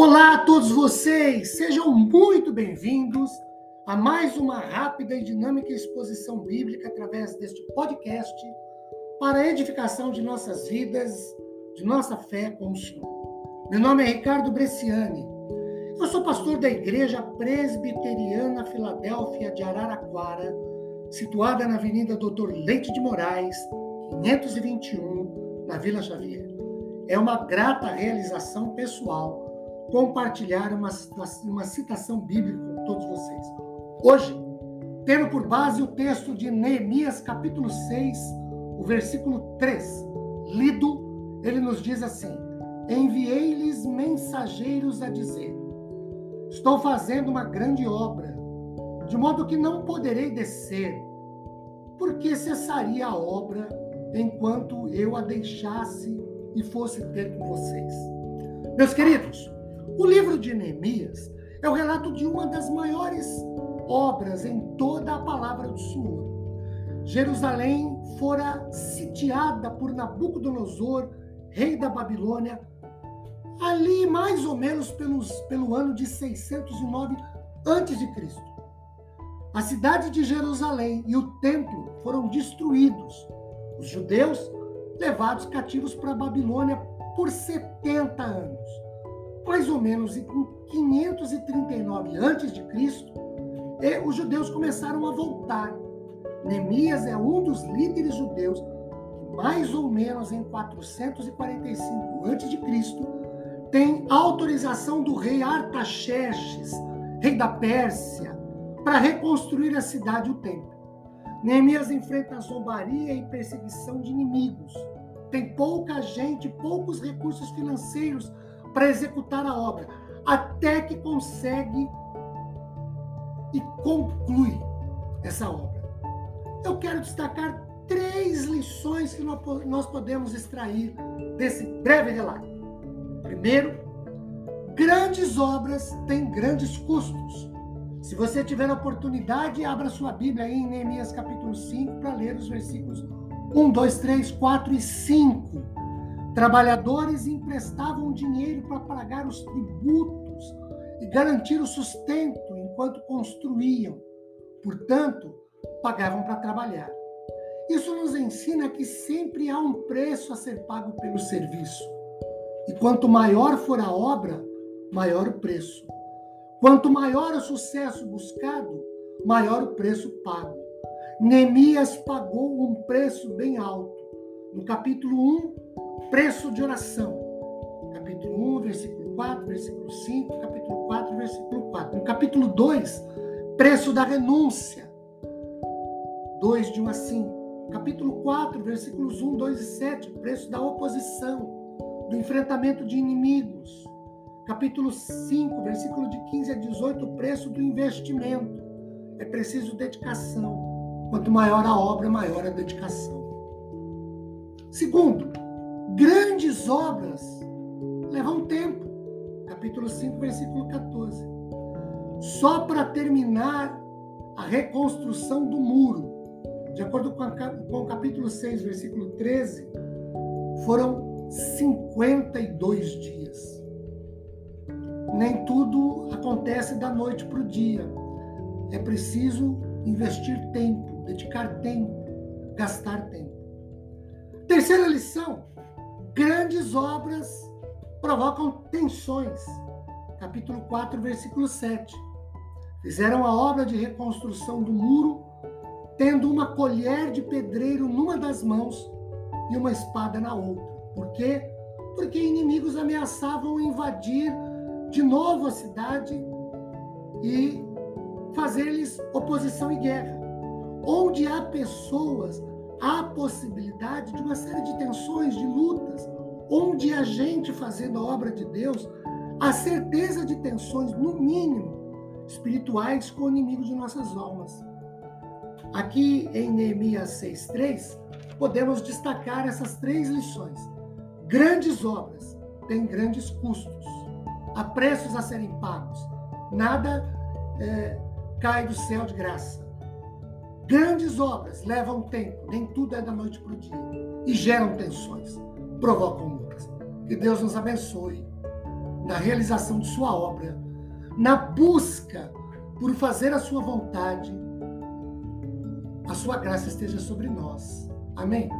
Olá a todos vocês, sejam muito bem-vindos a mais uma rápida e dinâmica exposição bíblica através deste podcast para a edificação de nossas vidas, de nossa fé com o Senhor. Meu nome é Ricardo Bresciani, eu sou pastor da Igreja Presbiteriana Filadélfia de Araraquara, situada na Avenida Doutor Leite de Moraes, 521, na Vila Xavier. É uma grata realização pessoal compartilhar uma, uma citação bíblica com todos vocês. Hoje, tendo por base o texto de Neemias, capítulo 6, o versículo 3, lido, ele nos diz assim: Enviei-lhes mensageiros a dizer: Estou fazendo uma grande obra, de modo que não poderei descer, porque cessaria a obra enquanto eu a deixasse e fosse ter com vocês. Meus queridos, o livro de Neemias é o relato de uma das maiores obras em toda a palavra do Senhor. Jerusalém fora sitiada por Nabucodonosor, rei da Babilônia, ali mais ou menos pelos, pelo ano de 609 a.C. A cidade de Jerusalém e o templo foram destruídos. Os judeus levados cativos para a Babilônia por 70 anos mais ou menos em 539 a.C., os judeus começaram a voltar. Neemias é um dos líderes judeus que, mais ou menos em 445 a.C., tem autorização do rei Artaxerxes, rei da Pérsia, para reconstruir a cidade e o templo. Neemias enfrenta zombaria e perseguição de inimigos. Tem pouca gente, poucos recursos financeiros para executar a obra, até que consegue e conclui essa obra. Eu quero destacar três lições que nós podemos extrair desse breve relato. Primeiro, grandes obras têm grandes custos. Se você tiver a oportunidade, abra sua Bíblia aí em Neemias capítulo 5 para ler os versículos 1, 2, 3, 4 e 5. Trabalhadores emprestavam dinheiro para pagar os tributos e garantir o sustento enquanto construíam. Portanto, pagavam para trabalhar. Isso nos ensina que sempre há um preço a ser pago pelo serviço. E quanto maior for a obra, maior o preço. Quanto maior o sucesso buscado, maior o preço pago. Neemias pagou um preço bem alto. No capítulo 1, preço de oração. Capítulo 1, versículo 4, versículo 5, capítulo 4, versículo 4. No capítulo 2, preço da renúncia. 2 de 1 a 5. Capítulo 4, versículos 1, 2 e 7, preço da oposição, do enfrentamento de inimigos. Capítulo 5, versículo de 15 a 18, o preço do investimento. É preciso dedicação. Quanto maior a obra, maior a dedicação. Segundo, Grandes obras levam tempo. Capítulo 5, versículo 14. Só para terminar a reconstrução do muro, de acordo com, com o capítulo 6, versículo 13, foram 52 dias. Nem tudo acontece da noite para o dia. É preciso investir tempo, dedicar tempo, gastar tempo. Terceira lição: Grandes obras provocam tensões. Capítulo 4, versículo 7. Fizeram a obra de reconstrução do muro, tendo uma colher de pedreiro numa das mãos e uma espada na outra. Por quê? Porque inimigos ameaçavam invadir de novo a cidade e fazer-lhes oposição e guerra. Onde há pessoas há possibilidade de uma série de tensões, de lutas, onde a gente fazendo a obra de Deus, a certeza de tensões, no mínimo, espirituais com o inimigo de nossas almas. Aqui em Neemias 6,3, podemos destacar essas três lições. Grandes obras têm grandes custos, há preços a serem pagos, nada é, cai do céu de graça. Grandes obras levam tempo, nem tudo é da noite para o dia, e geram tensões, provocam lutas. Que Deus nos abençoe na realização de Sua obra, na busca por fazer a Sua vontade, a Sua graça esteja sobre nós. Amém?